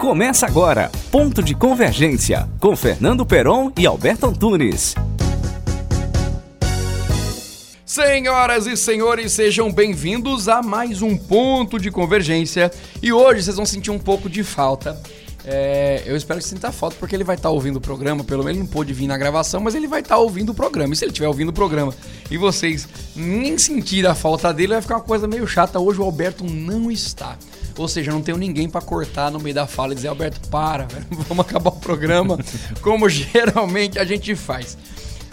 Começa agora, Ponto de Convergência, com Fernando Peron e Alberto Antunes. Senhoras e senhores, sejam bem-vindos a mais um Ponto de Convergência. E hoje vocês vão sentir um pouco de falta. É, eu espero que sinta falta, porque ele vai estar tá ouvindo o programa. Pelo menos ele não pôde vir na gravação, mas ele vai estar tá ouvindo o programa. E se ele estiver ouvindo o programa e vocês nem sentir a falta dele, vai ficar uma coisa meio chata. Hoje o Alberto não está. Ou seja, não tenho ninguém para cortar no meio da fala e dizer, Alberto, para, vamos acabar o programa como geralmente a gente faz.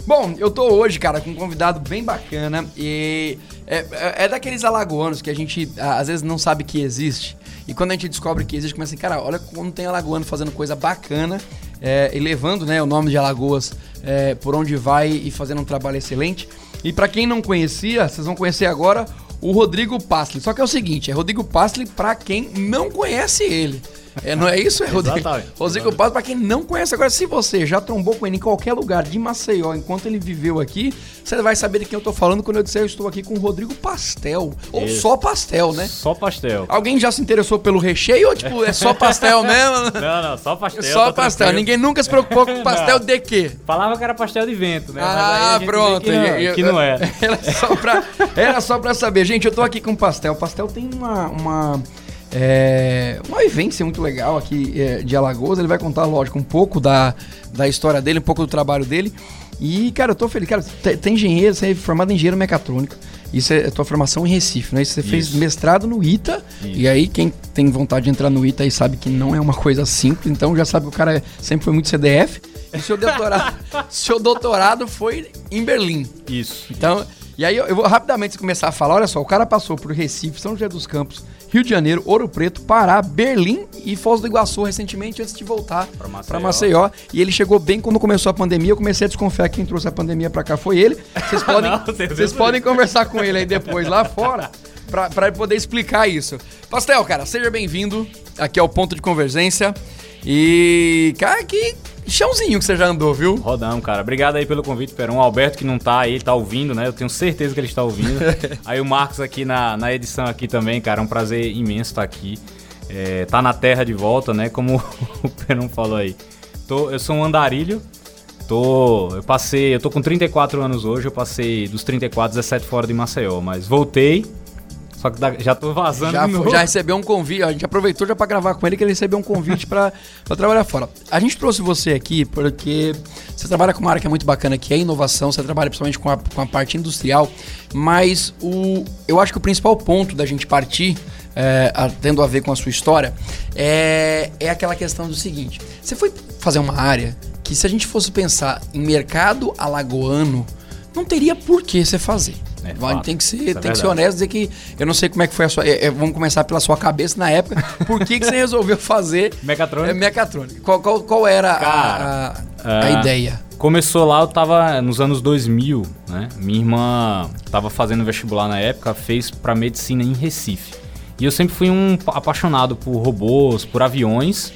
Bom, eu tô hoje, cara, com um convidado bem bacana e é, é, é daqueles alagoanos que a gente às vezes não sabe que existe. E quando a gente descobre que existe, começa assim, cara, olha como tem alagoano fazendo coisa bacana é, e levando né, o nome de Alagoas é, por onde vai e fazendo um trabalho excelente. E para quem não conhecia, vocês vão conhecer agora o Rodrigo Passli. Só que é o seguinte, é Rodrigo Passli para quem não conhece ele. É, não é isso? É Rodrigo, Rodrigo Paz, pra quem não conhece. Agora, se você já trombou com ele em qualquer lugar de Maceió, enquanto ele viveu aqui, você vai saber de quem eu tô falando quando eu disser eu estou aqui com o Rodrigo Pastel. Ou isso. só pastel, né? Só pastel. Alguém já se interessou pelo recheio ou, tipo, é só pastel mesmo? Não, não, só pastel. Só pastel. Ninguém nunca se preocupou com pastel de quê? Falava que era pastel de vento, né? Ah, pronto. Que não, que não era. Era só, pra, era só pra saber. Gente, eu tô aqui com pastel. Pastel tem uma... uma é, uma vivência muito legal aqui é, de Alagoas. Ele vai contar, lógico, um pouco da, da história dele, um pouco do trabalho dele. E, cara, eu tô feliz. Cara, tem engenheiro, você é formado em engenheiro mecatrônico. Isso é a tua formação em Recife, né? Você Isso. fez mestrado no ITA. Isso. E aí, quem tem vontade de entrar no ITA aí sabe que não é uma coisa simples. Então, já sabe que o cara sempre foi muito CDF. E seu doutorado, seu doutorado foi em Berlim. Isso. Então, isso. e aí eu, eu vou rapidamente começar a falar. Olha só, o cara passou por Recife, São José dos Campos, Rio de Janeiro, Ouro Preto, Pará, Berlim e Foz do Iguaçu recentemente antes de voltar para Maceió. Maceió. E ele chegou bem quando começou a pandemia. Eu comecei a desconfiar que quem trouxe a pandemia para cá foi ele. Vocês podem, Não, vocês podem conversar com ele aí depois lá fora para poder explicar isso. Pastel, cara, seja bem-vindo aqui ao Ponto de Convergência. E, cara, que chãozinho que você já andou, viu? Rodão, cara. Obrigado aí pelo convite, Perão. O Alberto que não tá aí, tá ouvindo, né? Eu tenho certeza que ele está ouvindo. aí o Marcos aqui na, na edição aqui também, cara. É um prazer imenso estar aqui. É, tá na terra de volta, né? Como o Perão falou aí. Tô, eu sou um andarilho. Tô, eu passei, eu tô com 34 anos hoje, eu passei dos 34, 17 fora de Maceió, mas voltei só que já tô vazando já, já recebeu um convite, a gente aproveitou já para gravar com ele que ele recebeu um convite para trabalhar fora. A gente trouxe você aqui porque você trabalha com uma área que é muito bacana, que é inovação, você trabalha principalmente com a, com a parte industrial, mas o, eu acho que o principal ponto da gente partir, é, tendo a ver com a sua história, é, é aquela questão do seguinte: você foi fazer uma área que, se a gente fosse pensar em mercado alagoano, não teria por que você fazer. É, Vai, tem que ser, é tem que ser honesto dizer que eu não sei como é que foi a sua. É, é, vamos começar pela sua cabeça na época. Por que, que você resolveu fazer mecatrônica? É, mecatrônica. Qual, qual, qual era Cara, a, a, a é, ideia? Começou lá, eu tava nos anos 2000, né? Minha irmã tava fazendo vestibular na época, fez para medicina em Recife. E eu sempre fui um apaixonado por robôs, por aviões.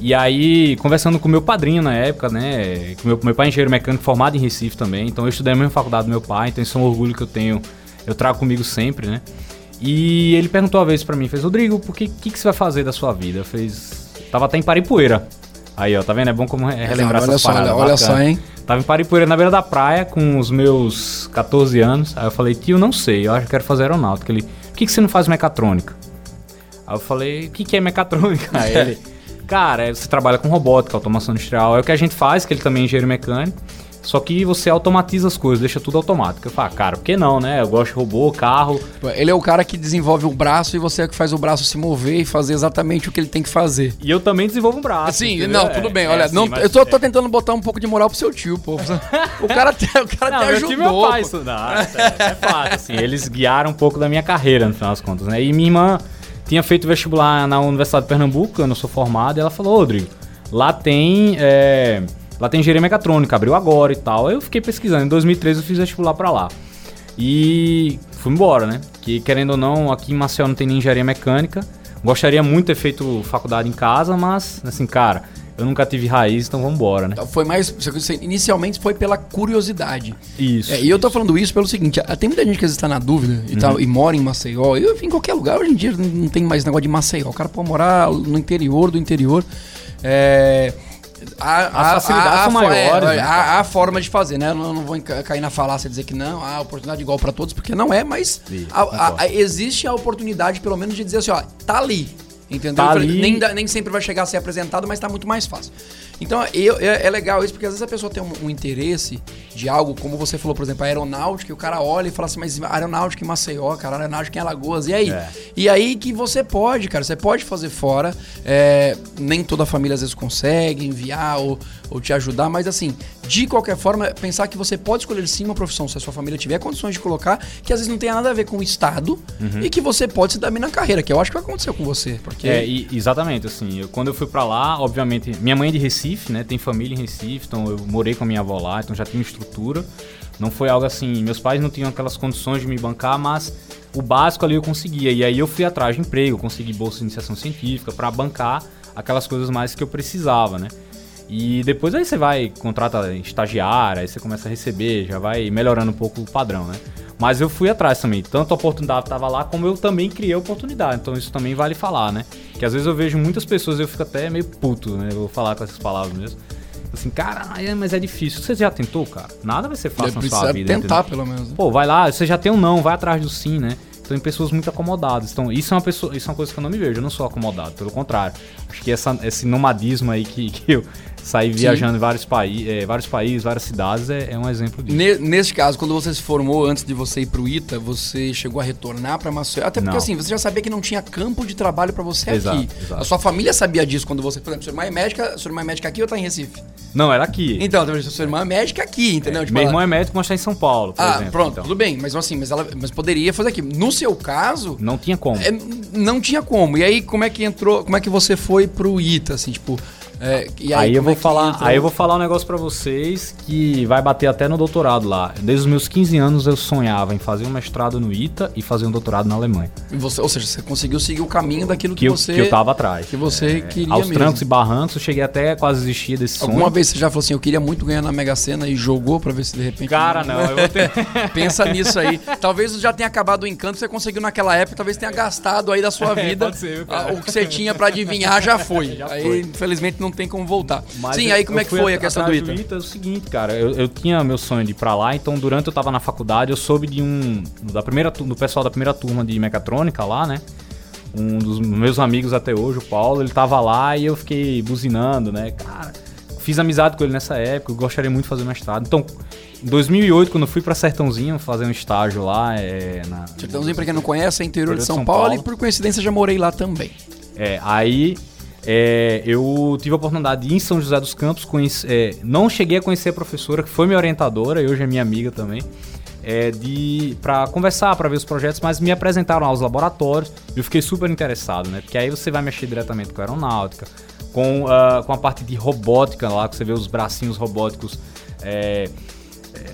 E aí, conversando com meu padrinho na época, né? Meu, meu pai é engenheiro mecânico formado em Recife também, então eu estudei na mesma faculdade do meu pai, então isso é um orgulho que eu tenho, eu trago comigo sempre, né? E ele perguntou uma vez para mim, fez, Rodrigo, por que, que, que você vai fazer da sua vida? Eu fez. Tava até em Paripueira. Aí, ó, tá vendo? É bom como relembrar olha essas só, paradas. Olha só, hein? Tava em Paripueira, na beira da praia, com os meus 14 anos. Aí eu falei, tio, não sei, eu acho que quero fazer aeronáutica. Ele, por que, que você não faz mecatrônica? Aí eu falei, o que, que é mecatrônica? Aí ele, Cara, você trabalha com robótica, automação industrial, é o que a gente faz, que ele também é engenheiro mecânico. Só que você automatiza as coisas, deixa tudo automático. Eu falo, cara, por que não, né? Eu gosto de robô, carro. Ele é o cara que desenvolve o braço e você é que faz o braço se mover e fazer exatamente o que ele tem que fazer. E eu também desenvolvo um braço. Sim, não, tudo bem. É, Olha, é assim, não, eu tô, tô, é. tentando botar um pouco de moral pro seu tio, pô. O cara, te, o cara não, te ajudou. Meu pai, isso, não, é, é fato, assim. Eles guiaram um pouco da minha carreira, no final das contas, né? E minha irmã tinha feito vestibular na Universidade de Pernambuco, eu não sou formado, e ela falou, Rodrigo, lá tem. É, lá tem engenharia mecatrônica, abriu agora e tal. Eu fiquei pesquisando. Em 2013 eu fiz vestibular para lá. E fui embora, né? Que querendo ou não, aqui em Maceió não tem nem engenharia mecânica. Gostaria muito de ter feito faculdade em casa, mas assim, cara, eu nunca tive raiz, então vamos embora, né? Foi mais. Inicialmente foi pela curiosidade. Isso. É, e eu tô falando isso pelo seguinte: tem muita gente que às vezes tá na dúvida e, Uhum. tá- e mora em Maceió. Eu em qualquer lugar, hoje em dia não- tem mais negócio de Maceió. O cara pode morar no interior do interior. É. A, As facilidades são fo- maiores, é, há, há forma de fazer, né? Eu não, não vou cair na falácia de dizer que não, há oportunidade igual pra todos, porque não é, mas Sim, a- a- a- existe a oportunidade, pelo menos, de dizer assim, ó, tá ali. Entendeu? Tá ali. Nem, nem sempre vai chegar a ser apresentado, mas tá muito mais fácil. Então, eu- é, é legal isso, porque às vezes a pessoa tem um, um interesse de algo, como você falou, por exemplo, a aeronáutica, e o cara olha e fala assim, mas aeronáutica em Maceió, cara, aeronáutica em Alagoas, e aí? É. E aí que você pode, cara, você pode fazer fora. é, nem toda a família às vezes consegue enviar ou, ou te ajudar, mas assim, de qualquer forma, pensar que você pode escolher sim uma profissão, se a sua família tiver condições de colocar, que às vezes não tenha nada a ver com o Estado Uhum. e que você pode se dar bem na carreira, que eu acho que vai acontecer com você. Porque É, e- exatamente, assim, eu- quando eu fui pra lá, obviamente, minha mãe é de Recife, né, tem família em Recife, então eu morei com a minha avó lá, então já tinha estrutura, não foi algo assim, meus pais não tinham aquelas condições de me bancar, mas o básico ali eu conseguia, e aí eu fui atrás de emprego, consegui bolsa de iniciação científica pra bancar aquelas coisas mais que eu precisava, né. E depois aí você vai, contrata estagiário, aí você começa a receber, já vai melhorando um pouco o padrão, né? Mas eu fui atrás também, tanto a oportunidade estava lá, como eu também criei a oportunidade, então isso também vale falar, né? Que às vezes eu vejo muitas pessoas eu fico até meio puto, né? Eu vou falar com essas palavras mesmo. Assim, cara, mas é difícil. Você já tentou, cara? Nada vai ser fácil na precisa sua vida. tentar, entendeu? pelo menos. né? Pô, vai lá, você já tem um não, vai atrás do sim, né? Então, tem pessoas muito acomodadas. Então, isso é uma pessoa, isso é uma coisa que eu não me vejo. Eu não sou acomodado, pelo contrário. Acho que essa, esse nomadismo aí que, que eu saí viajando em vários, paí eh, vários países, várias cidades, é, é um exemplo disso. Ne- Neste caso, quando você se formou antes de você ir pro ITA, você chegou a retornar pra Maceió? Até porque Não. assim, você já sabia que não tinha campo de trabalho pra você Exato, aqui. exato. A sua família sabia disso quando você, por exemplo, sua irmã é médica, sua irmã é médica aqui ou tá em Recife? Não, era aqui. Então, sua irmã é médica aqui, entendeu? Tipo, Meu ela- irmão é médico, mas tá em São Paulo, por Ah, exemplo. pronto, então. tudo bem, mas assim, mas ela mas poderia fazer aqui. No seu caso, Não tinha como. é, não tinha como. E aí, como é que entrou, como é que você foi pro ITA, assim, tipo... é, e Aí, eu vou é falar, aí eu vou falar um negócio pra vocês que vai bater até no doutorado lá. Desde os meus 15 anos eu sonhava em fazer um mestrado no ITA e fazer um doutorado na Alemanha. E você- ou seja, você conseguiu seguir o caminho daquilo que, Que eu, você... que eu tava atrás. que você queria Aos mesmo. trancos e barrancos, eu cheguei até quase desistir desse sonho. Alguma vez você já falou assim, eu queria muito ganhar na Mega Sena e jogou pra ver se de repente... Cara, não, eu vou ter... Pensa nisso aí. Talvez já tenha acabado o encanto, você conseguiu naquela época, talvez tenha gastado aí da sua É, vida. pode ser, cara? O que você tinha pra adivinhar já foi. Já aí, foi. infelizmente, não tem como voltar. Mas Sim, eu- aí como é que foi a at- questão do atrás Ita? É o seguinte, cara, eu, eu tinha meu sonho de ir pra lá, então durante eu tava na faculdade, eu soube de um. Da primeira, do pessoal da primeira turma de mecatrônica lá, né? Um dos meus amigos até hoje, o Paulo, ele tava lá e eu fiquei buzinando, né? Cara, fiz amizade com ele nessa época, eu gostaria muito de fazer mestrado. Então, em 2008, quando eu fui pra Sertãozinho fazer um estágio lá, é, na, Sertãozinho, pra quem não conhece, é interior de Interior de São, São Paulo, Paulo. e por coincidência já morei lá também. É, aí é, eu tive a oportunidade de ir em São José dos Campos, conhece- é, não cheguei a conhecer a professora, que foi minha orientadora, e hoje é minha amiga também, é, de para conversar, para ver os projetos, mas me apresentaram aos laboratórios e eu fiquei super interessado, né? Porque aí você vai mexer diretamente com a aeronáutica, com, ah, com a parte de robótica lá, que você vê os bracinhos robóticos. é,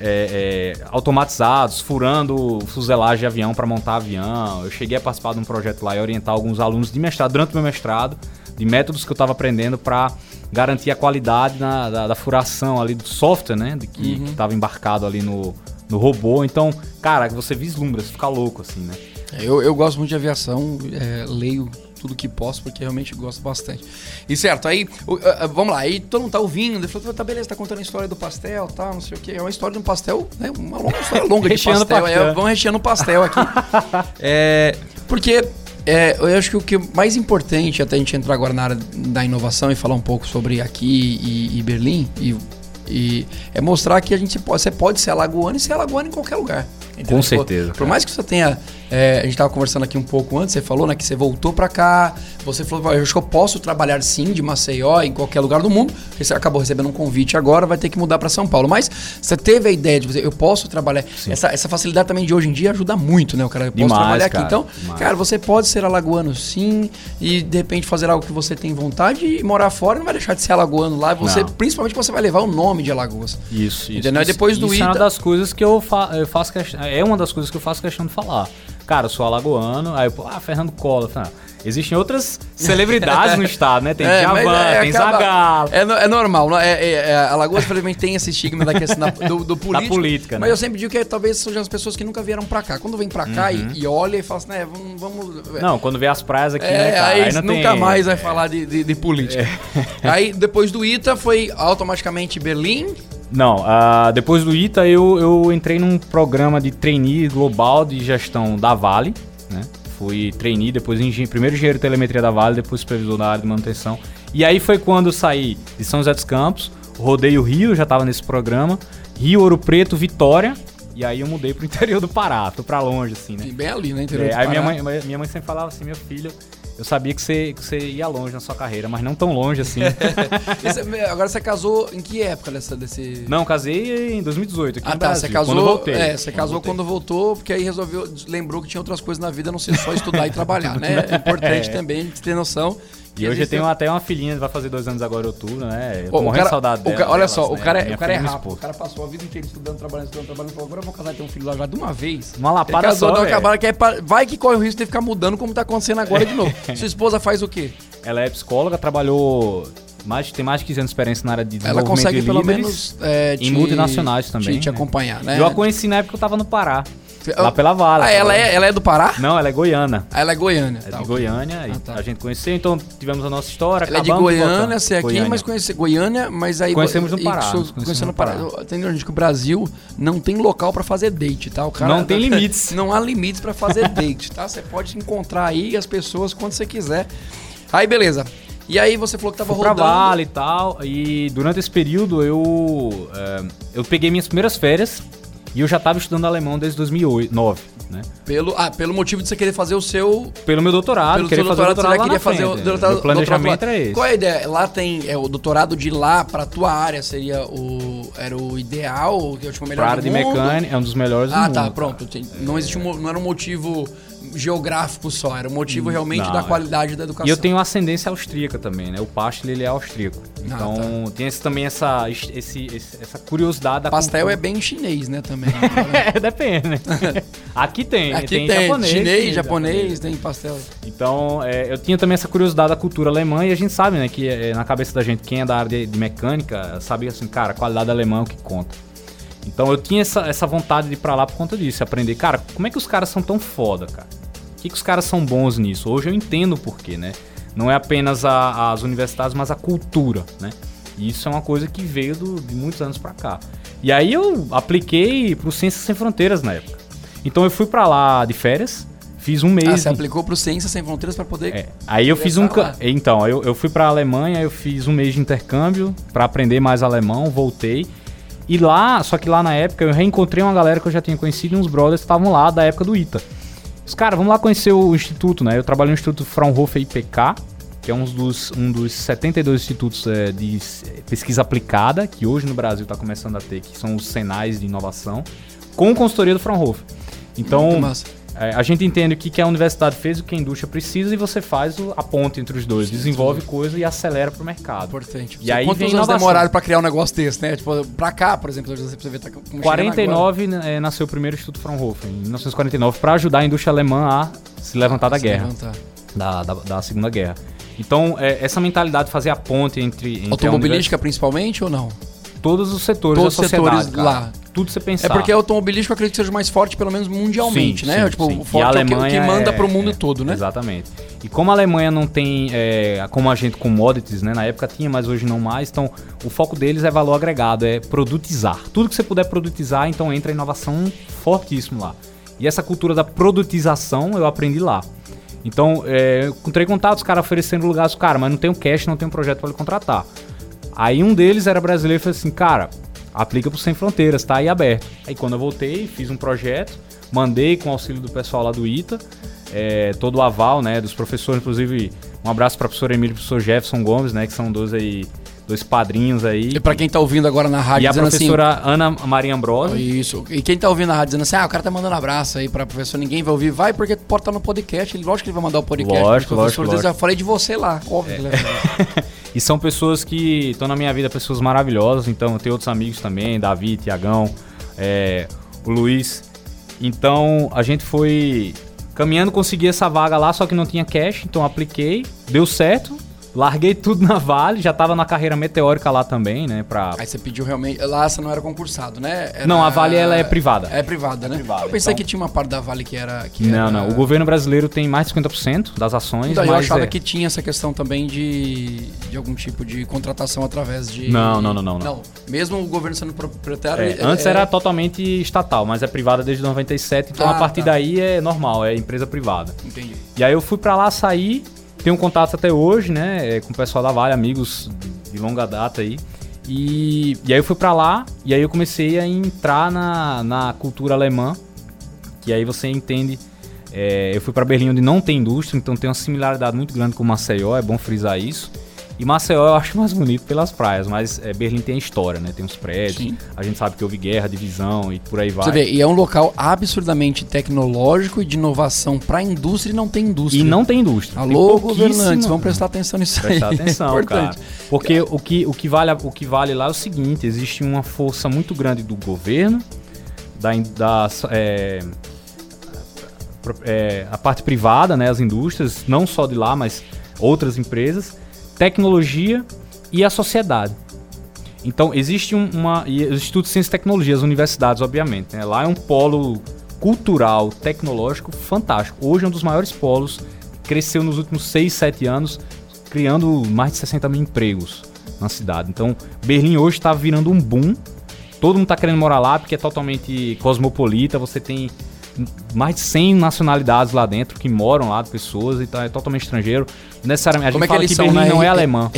é, é, automatizados, furando fuselagem de avião para montar avião. Eu cheguei a participar de um projeto lá e orientar alguns alunos de mestrado durante o meu mestrado, de métodos que eu estava aprendendo para garantir a qualidade na- da, da furação ali do software, né, de que estava embarcado ali no, no robô. Então, cara, você vislumbra, você fica louco assim, né? É, Eu, eu gosto muito de aviação, é, leio tudo que posso, porque realmente gosto bastante. E certo, aí, vamos lá, aí todo mundo tá ouvindo, ele falou, tá beleza, tá contando a história do pastel, tá, não sei o quê. É uma história de um pastel, né, uma longa história longa de pastel, pastel. É, vamos recheando o pastel aqui. é, porque é, eu acho que o que é mais importante, até a gente entrar agora na área da inovação e falar um pouco sobre aqui e, e Berlim, e, e é mostrar que a gente pode, você pode ser alagoano e ser alagoano em qualquer lugar. entendeu? Com Tipo, certeza, Por cara. mais que você tenha. É, a gente tava conversando aqui um pouco antes, você falou, né, que você voltou pra cá, você falou, eu acho que eu posso trabalhar sim de Maceió em qualquer lugar do mundo, porque você acabou recebendo um convite agora, vai ter que mudar pra São Paulo. Mas você teve a ideia de eu posso trabalhar. Essa, essa facilidade também de hoje em dia ajuda muito, né? O cara, eu posso Demais, trabalhar cara, aqui. Então, demais. cara, você pode ser alagoano sim, e de repente fazer algo que você tem vontade e morar fora não vai deixar de ser alagoano lá. Você, Não. principalmente você vai levar o nome de Alagoas. Isso, isso. Entendeu? Isso- depois do isso é uma Ita- das coisas que eu, fa eu faço questão. É uma das coisas que eu faço questão de falar. Cara, eu sou alagoano, aí eu, ah, Fernando Collor. Falei, ah, Existem outras celebridades no estado, né? Tem É, Djavan, mas é, tem acaba- Zagalo. É, é normal. não- É, é, é, Alagoas, infelizmente, tem esse estigma da questão da- do, do político. política, Mas né? eu sempre digo que talvez sejam as pessoas que nunca vieram pra cá. Quando vem pra cá e, e olha e fala assim, né, vamos... vamos Não, quando vê as praias aqui, É, né, cara? aí, não nunca tem- mais vai falar de, de, de política. É. Aí, depois do ITA, foi automaticamente Berlim. Não, ah, depois do ITA eu, eu entrei num programa de trainee global de gestão da Vale, né? Fui trainee, depois engen primeiro engenheiro de telemetria da Vale, depois supervisor da área de manutenção. E aí foi quando eu saí de São José dos Campos, rodei o Rio, já tava nesse programa, Rio, Ouro Preto, Vitória, e aí eu mudei pro interior do Pará, fui pra longe assim, né? Bem ali, né? Interior É, do aí minha Pará. mãe, minha mãe sempre falava assim, meu filho, eu sabia que você, que você ia longe na sua carreira, mas não tão longe assim. Você- agora você casou em que época dessa, desse... não, casei em 2018 aqui Ah no tá, Brasil, você casou. quando voltei. É, você Quando casou voltei. quando voltou, porque aí resolveu, lembrou que tinha outras coisas na vida, não ser só estudar e trabalhar, né? É importante É. também ter noção. E hoje eu tenho até uma filhinha, vai fazer dois anos agora em outubro, né? Eu tô morrendo de saudade o dela. ca- olha só, o né? cara, é- o cara é filha e meu rápido. O cara passou a vida inteira estudando, trabalhando, estudando, trabalhando. Falou, agora eu vou casar e ter um filho lá de uma vez. Uma lapada casou, só, acabaram, que é pra- vai que corre o risco de ficar mudando como tá acontecendo agora de novo. Sua esposa faz o quê? Ela é psicóloga, trabalhou... Mais, tem mais de 15 anos de experiência na área de Ela desenvolvimento consegue de pelo menos é, em multinacionais também, Te, te né? acompanhar, né? Eu a conheci na época que eu tava no Pará. Lá pela Vale. Ah, ela é, ela é do Pará? Não, ela é goiana. Ah, Ela é goiana. É tá, de ok. Goiânia, Ah, tá. a gente conheceu, então tivemos a nossa história. Ela é de Goiânia, você é aqui, Goiânia. mas conhece Goiânia, mas aí... Conhecemos no Pará, conhecemos Conhecendo no Pará. Entendeu, gente? Que o Brasil não tem local pra fazer date, tá? O cara Não tem limites. Não há limites pra fazer date, tá? Você pode encontrar aí as pessoas quando você quiser. Aí, beleza. E aí você falou que tava Fui pra rodando... Vale e tal. E durante esse período eu, é, eu peguei minhas primeiras férias e eu já tava estudando alemão desde 2009, né? Pelo, ah, pelo motivo de você querer fazer o seu... Pelo meu doutorado, Pelo querer fazer o doutorado, queria fazer o frente. doutorado, Meu planejamento doutorado esse. Qual é a ideia? Lá tem é, o doutorado de lá pra tua área seria o era o ideal, o que eu tipo, o melhor Pra área de mecânica, é um dos melhores Ah, tá, pronto. Tem- Não existe um, não era um motivo geográfico só, era um motivo realmente não, da é. qualidade da educação. E eu tenho ascendência austríaca também, né? O Pastel, ele é austríaco. Ah, Então, tem esse, também essa, esse, esse- essa curiosidade da pastel é cultura. bem chinês, né, também. É, depende, né? Aqui tem, Aqui tem, tem, japonês. chinês, tem japonês, tem pastel. Então, é, eu tinha também essa curiosidade da cultura alemã e a gente sabe, né, que é, na cabeça da gente, quem é da área de, de mecânica, sabia assim, cara, a qualidade alemã é o que conta. Então eu tinha essa, essa vontade de ir pra lá por conta disso, aprender, cara, como é que os caras são tão foda, cara? Que, que os caras são bons nisso? Hoje eu entendo o porquê, né? Não é apenas a- as universidades, mas a cultura, né? E isso é uma coisa que veio do- de muitos anos pra cá. E aí eu apliquei pro Ciências Sem Fronteiras na época. Então eu fui pra lá de férias, fiz um mês. Ah, você de- aplicou pro Ciências Sem Fronteiras pra poder... é, Aí eu fiz um. Ca- Então, eu, eu fui pra Alemanha, eu fiz um mês de intercâmbio pra aprender mais alemão, voltei. E lá, só que lá na época eu reencontrei uma galera que eu já tinha conhecido e uns brothers que estavam lá da época do ITA. Os vamos lá conhecer o instituto, né? Eu trabalho no Instituto Fraunhofer IPK, que é um dos, um dos 72 institutos é, de pesquisa aplicada, que hoje no Brasil está começando a ter, que são os Senais de inovação, com consultoria do Fraunhofer. Então. É, a gente entende o que, que a universidade fez, o que a indústria precisa e você faz o- a ponte entre os dois, desenvolve coisa e acelera pro mercado. Importante. E aí Quantos vem anos demoraram pra criar um negócio desse, né? Tipo, pra cá, por exemplo, você vê, tá como chegando agora. 49 né, nasceu o primeiro Instituto Fraunhofer, em 1949, para ajudar a indústria alemã a se levantar da Se guerra, levantar. da, da, da Segunda Guerra. Então, é, essa mentalidade de fazer a ponte entre, entre a Automobilística principalmente ou não? Todos os setores Todos da os sociedade, setores cara. lá. Tudo você pensar. É porque a automobilística eu acredito que seja mais forte, pelo menos mundialmente, Sim, né? sim, tipo, sim. o E forte a é o que, o Alemanha manda é- pro mundo é, todo, né? Exatamente. E como a Alemanha não tem, é, como a gente, commodities, né? Na época tinha, mas hoje não mais. Então, o foco deles é valor agregado, é produtizar. Tudo que você puder produtizar, então entra inovação fortíssimo lá. E essa cultura da produtização eu aprendi lá. Então, é, eu encontrei contatos, os caras oferecendo lugares, cara, mas não tem um cash, não tem um projeto para lhe contratar. Aí um deles era brasileiro e falou assim, cara, aplica pro Sem Fronteiras, tá aí aberto. Aí quando eu voltei, fiz um projeto, mandei com o auxílio do pessoal lá do ITA, é, todo o aval, né, dos professores, inclusive um abraço para professor Emílio e professor Jefferson Gomes, né, que são dois aí, dois padrinhos aí. E pra quem tá ouvindo agora na rádio E a assim... professora Ana Maria Ambrosa. Isso. E quem tá ouvindo na rádio dizendo assim, ah, o cara tá mandando abraço aí pra professor, ninguém vai ouvir. Vai, porque pode estar no podcast. Ele, lógico que ele vai mandar o podcast. Lógico, lógico, lógico. Eu falei de você lá. Óbvio fazer. E são pessoas que estão na minha vida, pessoas maravilhosas. Então, tenho outros amigos também, Davi, Tiagão, é, o Luiz. Então, a gente foi Caminhando consegui essa vaga lá, só que não tinha cash, então apliquei, deu certo. Larguei tudo na Vale, já tava na carreira meteórica lá também, né? Pra... Aí você pediu realmente. Lá você não era concursado, né? Era... Não, a Vale ela é privada. É privada, né? É privada, eu pensei então- que tinha uma parte da Vale que era. Que Não, era- não. O governo brasileiro tem mais de 50% das ações, Então, eu achava é- que tinha essa questão também de, de algum tipo de contratação através de. Não, não, não, não, não. Não, mesmo o governo sendo proprietário. É, antes é- era totalmente estatal, mas é privada desde 97, então Ah, a partir tá. daí é normal, é empresa privada. Entendi. E aí eu fui pra lá sair, tenho contato até hoje, né, é, com o pessoal da Vale, amigos de- longa data aí. E, e aí eu fui pra lá, e aí eu comecei a entrar na, na cultura alemã, que aí você entende. é, eu fui pra Berlim onde não tem indústria, então tem uma similaridade muito grande com Maceió, é bom frisar isso. E Maceió eu acho mais bonito pelas praias, mas é, Berlim tem a história, né? Tem os prédios, Sim. a gente sabe que houve guerra, divisão e por aí vai. Você vê, e é um local absurdamente tecnológico e de inovação pra indústria e não tem indústria. E não tem indústria. Tem Alô, pouquíssimo- governantes, vamos prestar atenção nisso aí. Prestar atenção, Importante. cara. Porque o que, o, que vale, a- o que vale lá é o seguinte: existe uma força muito grande do governo, da, da é, é, a parte privada, né, as indústrias, não só de lá, mas outras empresas, tecnologia e a sociedade. Então, existe um- uma. E os institutos de ciência e tecnologia, as universidades, obviamente. né? Lá é um polo cultural, tecnológico fantástico. Hoje é um dos maiores polos. Cresceu nos últimos 6, 7 anos, criando mais de 60 mil empregos na cidade. Então, Berlim hoje está virando um boom. Todo mundo está querendo morar lá porque é totalmente cosmopolita. Você tem mais de 100 nacionalidades lá dentro que moram lá, pessoas, então é totalmente estrangeiro. Necessariamente, a Como gente é que fala eles que são Berlim na não é alemã.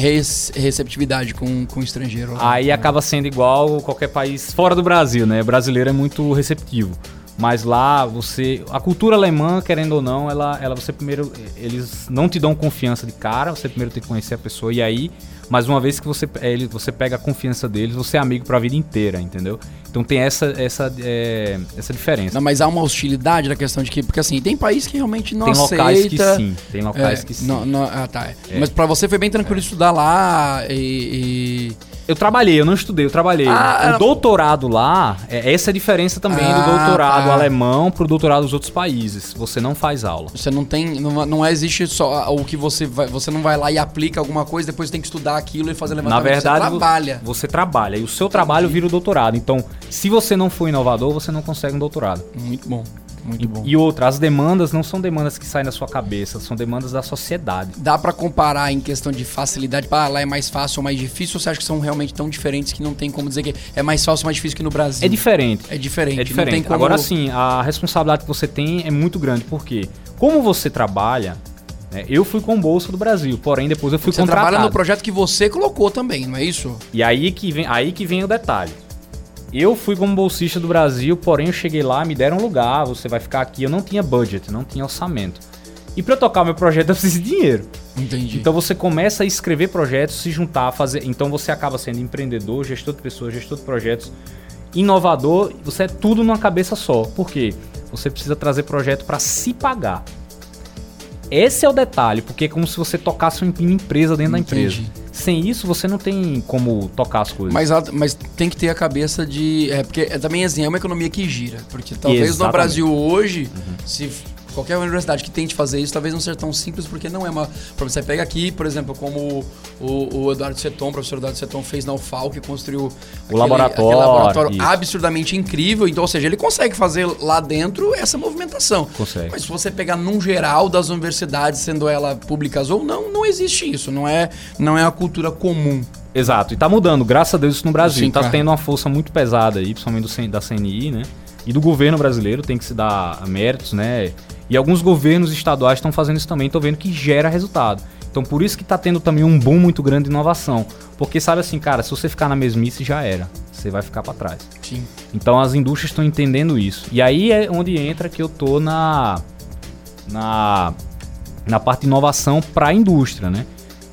receptividade com, com estrangeiro? lá? Aí acaba sendo igual qualquer país fora do Brasil, né? O brasileiro é muito receptivo. Mas lá você. A cultura alemã, querendo ou não, ela, ela você primeiro. Eles não te dão confiança de cara, você primeiro tem que conhecer a pessoa. E aí, mas uma vez que você, é, ele, você pega a confiança deles, você é amigo pra vida inteira, entendeu? Então tem essa, essa, é, essa diferença. Não, mas há uma hostilidade da questão de que. Porque assim, tem país que realmente não tem aceita. locais que sim. Tem locais É, que sim. não- não- ah, tá. Mas pra você foi bem tranquilo estudar lá e. e- Eu trabalhei, eu não estudei, eu trabalhei. Ah, o doutorado lá, é essa é a diferença também Ah, do doutorado tá. alemão pro doutorado dos outros países. Você não faz aula. Você não tem. Não, não existe só o que você vai. Você não vai lá e aplica alguma coisa, depois tem que estudar aquilo e fazer Na levantamento. verdade, você vo- trabalha. você trabalha e o seu trabalho vira o doutorado. Então, se você não for inovador, você não consegue um doutorado. Muito bom. Muito bom. E outra, as demandas não são demandas que saem da sua cabeça, são demandas da sociedade. Dá pra comparar em questão de facilidade? Para lá é mais fácil ou mais difícil? Ou você acha que são realmente tão diferentes que não tem como dizer que é mais fácil ou mais difícil que no Brasil? É diferente. É diferente. É Não diferente. tem como... Agora sim, a responsabilidade que você tem é muito grande, porque como você trabalha, né, eu fui com bolsa do Brasil, porém depois eu fui Você contratado. trabalha no projeto que você colocou também, não é isso? E aí que vem, aí que vem o detalhe. Eu fui como bolsista do Brasil, porém eu cheguei lá, me deram um lugar, você vai ficar aqui. Eu não tinha budget, não tinha orçamento. E para eu tocar meu projeto eu preciso de dinheiro. Entendi. Então você começa a escrever projetos, se juntar, fazer. Então você acaba sendo empreendedor, gestor de pessoas, gestor de projetos, inovador. Você é tudo numa cabeça só. Por quê? Você precisa trazer projeto para se pagar. Esse é o detalhe, porque é como se você tocasse uma empresa dentro da Entendi. empresa. Sem isso, você não tem como tocar as coisas. Mas, mas tem que ter a cabeça de. É, porque é, também assim, é uma economia que gira. Porque talvez no Exatamente. Brasil hoje, se f- qualquer universidade que tente fazer isso, talvez não seja tão simples, porque não é uma. Você pega aqui, por exemplo, como o, o Eduardo Seton, o professor Eduardo Seton fez na UFAL, que construiu laboratório, laboratório isso. absurdamente incrível. Então, ou seja, ele consegue fazer lá dentro essa movimentação. Consegue. Mas se você pegar num geral das universidades, sendo ela públicas ou não, não existe isso. Não é, não é a cultura comum. Exato, e tá mudando, graças a Deus, isso no Brasil. Sim, tá cara. tendo uma força muito pesada aí, principalmente do, da CNI, né? E do governo brasileiro, tem que se dar méritos, né? E alguns governos estaduais estão fazendo isso também, estão vendo que gera resultado. Então por isso que tá tendo também um boom muito grande de inovação. Porque sabe assim, cara, se você ficar na mesmice, já era. Você vai ficar para trás. Sim. Então as indústrias estão entendendo isso. E aí é onde entra que eu tô na na na parte de inovação para a indústria, né?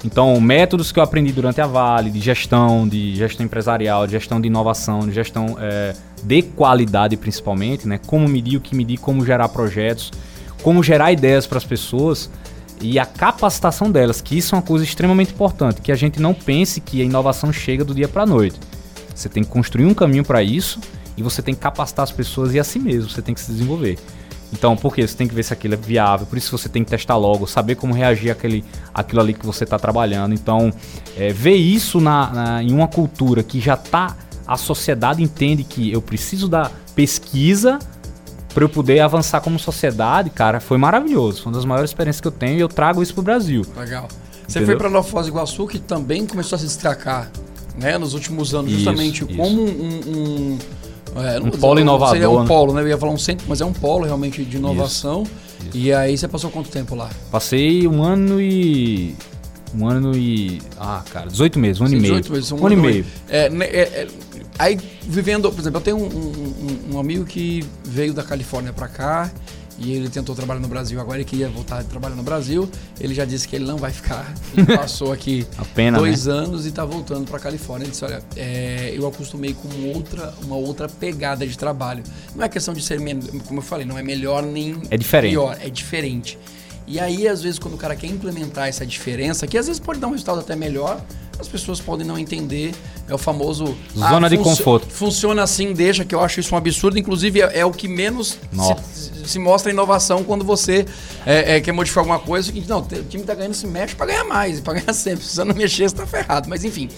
Então, métodos que eu aprendi durante a Vale, de gestão, de gestão empresarial, de gestão de inovação, de gestão é, de qualidade principalmente, né? Como medir, o que medir, como gerar projetos, como gerar ideias para as pessoas e a capacitação delas, que isso é uma coisa extremamente importante, que a gente não pense que a inovação chega do dia para a noite. Você tem que construir um caminho para isso e você tem que capacitar as pessoas e a si mesmo, você tem que se desenvolver. Então, por quê? Você tem que ver se aquilo é viável, por isso você tem que testar logo, saber como reagir àquele, àquilo ali que você está trabalhando. Então, é, ver isso na, na, em uma cultura que já está, a sociedade entende que eu preciso da pesquisa para eu poder avançar como sociedade, cara, foi maravilhoso. Foi uma das maiores experiências que eu tenho e eu trago isso pro Brasil. Legal. Você Entendeu? foi para Nova Foz do Iguaçu, que também começou a se destacar né, nos últimos anos, isso, justamente isso. como um, um é, um polo inovador. Seria um né? polo, né? Eu ia falar um centro, mas é um polo realmente de inovação. Isso, isso. E aí você passou quanto tempo lá? Passei um ano e. Um ano e. Ah, cara, 18 meses, um Sim, ano e meio. 18 meses, um, um ano, ano, e meio. É, né, é, é, aí vivendo, por exemplo, eu tenho um, um, um amigo que veio da Califórnia para cá e ele tentou trabalhar no Brasil, agora ele queria voltar a trabalhar no Brasil. Ele já disse que ele não vai ficar. Ele passou aqui pena, dois né? anos e está voltando para Califórnia. Ele disse: Olha, é, eu acostumei com outra, uma outra pegada de trabalho. Não é questão de ser, como eu falei, não é melhor nem é diferente. pior, é diferente. E aí, às vezes, quando o cara quer implementar essa diferença, que às vezes pode dar um resultado até melhor, as pessoas podem não entender. É o famoso. Zona ah, de conforto. Funciona assim, deixa, que eu acho isso um absurdo. Inclusive, é, é o que menos se, se, mostra inovação quando você é, é, quer modificar alguma coisa. Que, não, o time tá ganhando, se mexe para ganhar mais, para ganhar sempre. Se você não mexer, você tá ferrado. Mas enfim.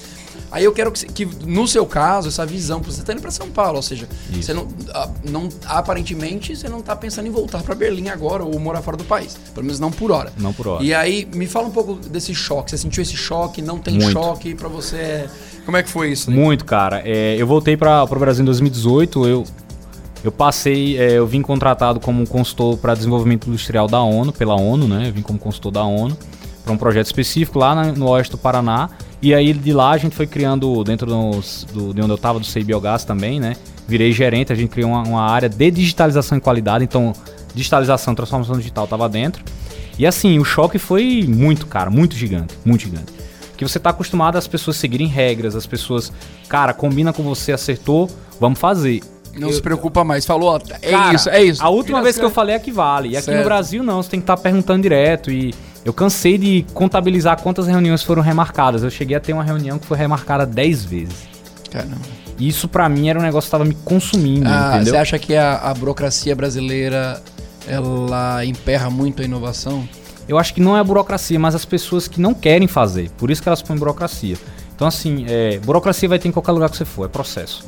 Aí eu quero que, que, no seu caso, essa visão, você está indo para São Paulo, ou seja, Isso. você não, ah, não, aparentemente você não está pensando em voltar para Berlim agora ou morar fora do país, pelo menos não por hora. Não por hora. E aí me fala um pouco desse choque. Você sentiu esse choque? Não tem Muito. choque para você? Como é que foi isso? Né? Muito, cara. É, eu voltei para o Brasil em 2018. Eu eu passei, é, eu vim contratado como consultor para desenvolvimento industrial da ONU, pela ONU, né? Eu vim como consultor da ONU para um projeto específico lá no oeste do Paraná. E aí de lá a gente foi criando, dentro do, de onde eu estava, do CI Biogás também, né? Virei gerente, a gente criou uma, uma área de digitalização e qualidade, então digitalização, transformação digital estava dentro. E assim, o choque foi muito, cara, muito gigante, muito gigante. Porque você está acostumado às pessoas seguirem regras, as pessoas, cara, combina com você, acertou, vamos fazer. Não eu, se preocupa mais. Falou, é cara, isso, é isso. A última vez que eu falei é que vale. E aqui certo. no Brasil não, você tem que estar tá perguntando direto e eu cansei de contabilizar quantas reuniões foram remarcadas. Eu cheguei a ter uma reunião que foi remarcada 10 vezes. Caramba. Isso para mim era um negócio que estava me consumindo, ah, entendeu? Você acha que a, a burocracia brasileira ela emperra muito a inovação? Eu acho que não é a burocracia, mas as pessoas que não querem fazer. Por isso que elas põem burocracia. Então, assim, é, burocracia vai ter em qualquer lugar que você for, é processo.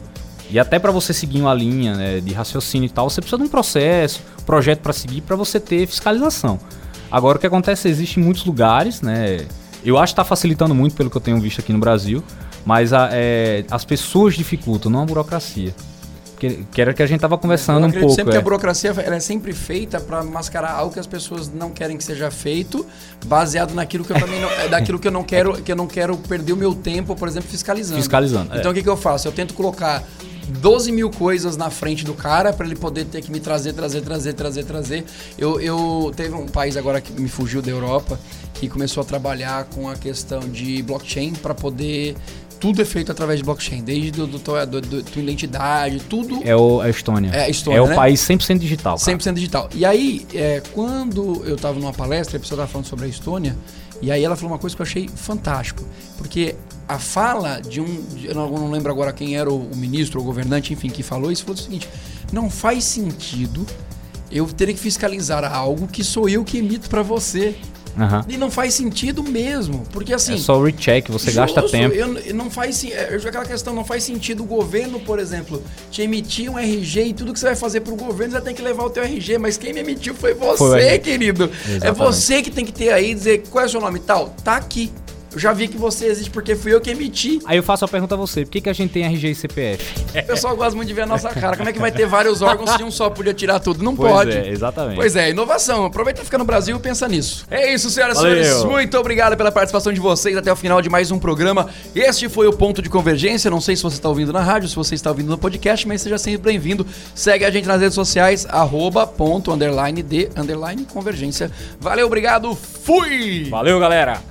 E até para você seguir uma linha né, de raciocínio e tal, você precisa de um processo, projeto para seguir, para você ter fiscalização. Agora o que acontece, existe em muitos lugares, né? Eu acho que está facilitando muito pelo que eu tenho visto aqui no Brasil, mas a, é, as pessoas dificultam, não a burocracia. Que, que era que a gente estava conversando um pouco. sempre é. que a burocracia ela é sempre feita para mascarar algo que as pessoas não querem que seja feito, baseado naquilo que eu também não, é daquilo que eu não quero, que eu não quero perder o meu tempo, por exemplo, fiscalizando. Fiscalizando. Então é. o que, que eu faço? Eu tento colocar 12 mil coisas na frente do cara para ele poder ter que me trazer, trazer, trazer, trazer, trazer. Eu, eu teve um país agora que me fugiu da Europa que começou a trabalhar com a questão de blockchain para poder tudo é feito através de blockchain, desde do, do, do, do tua identidade, tudo. É o, a Estônia. É a Estônia. É o né? país 100% digital. Cara. 100% digital. E aí, é, quando eu estava numa palestra, a pessoa estava falando sobre a Estônia, e aí ela falou uma coisa que eu achei fantástico, porque a fala de um, eu não lembro agora quem era o, ministro ou governante, enfim, que falou isso, falou o seguinte: não faz sentido eu ter que fiscalizar algo que sou eu que emito para você. Uhum. E não faz sentido mesmo. Porque assim. É só o recheck, você justo, gasta tempo. Eu, não faz é, aquela questão, não faz sentido o governo, por exemplo, te emitir um RG e tudo que você vai fazer pro governo, você tem que levar o teu RG. Mas quem me emitiu foi você, foi querido. Exatamente. É você que tem que ter aí, dizer qual é o seu nome tal. Tá aqui. Eu já vi que você existe porque fui eu que emiti. Aí eu faço a pergunta a você: por que, que a gente tem RG e CPF? O pessoal gosta muito de ver a nossa cara. Como é que vai ter vários órgãos se um só podia tirar tudo? Não pois pode. É, exatamente. Pois é, inovação. Aproveita e fica no Brasil e pensa nisso. É isso, senhoras e senhores. Muito obrigado pela participação de vocês até o final de mais um programa. Este foi o Ponto de Convergência. Não sei se você está ouvindo na rádio, se você está ouvindo no podcast, mas seja sempre bem-vindo. Segue a gente nas redes sociais, arroba ponto, underline de, underline convergência. Valeu, obrigado. Fui! Valeu, galera!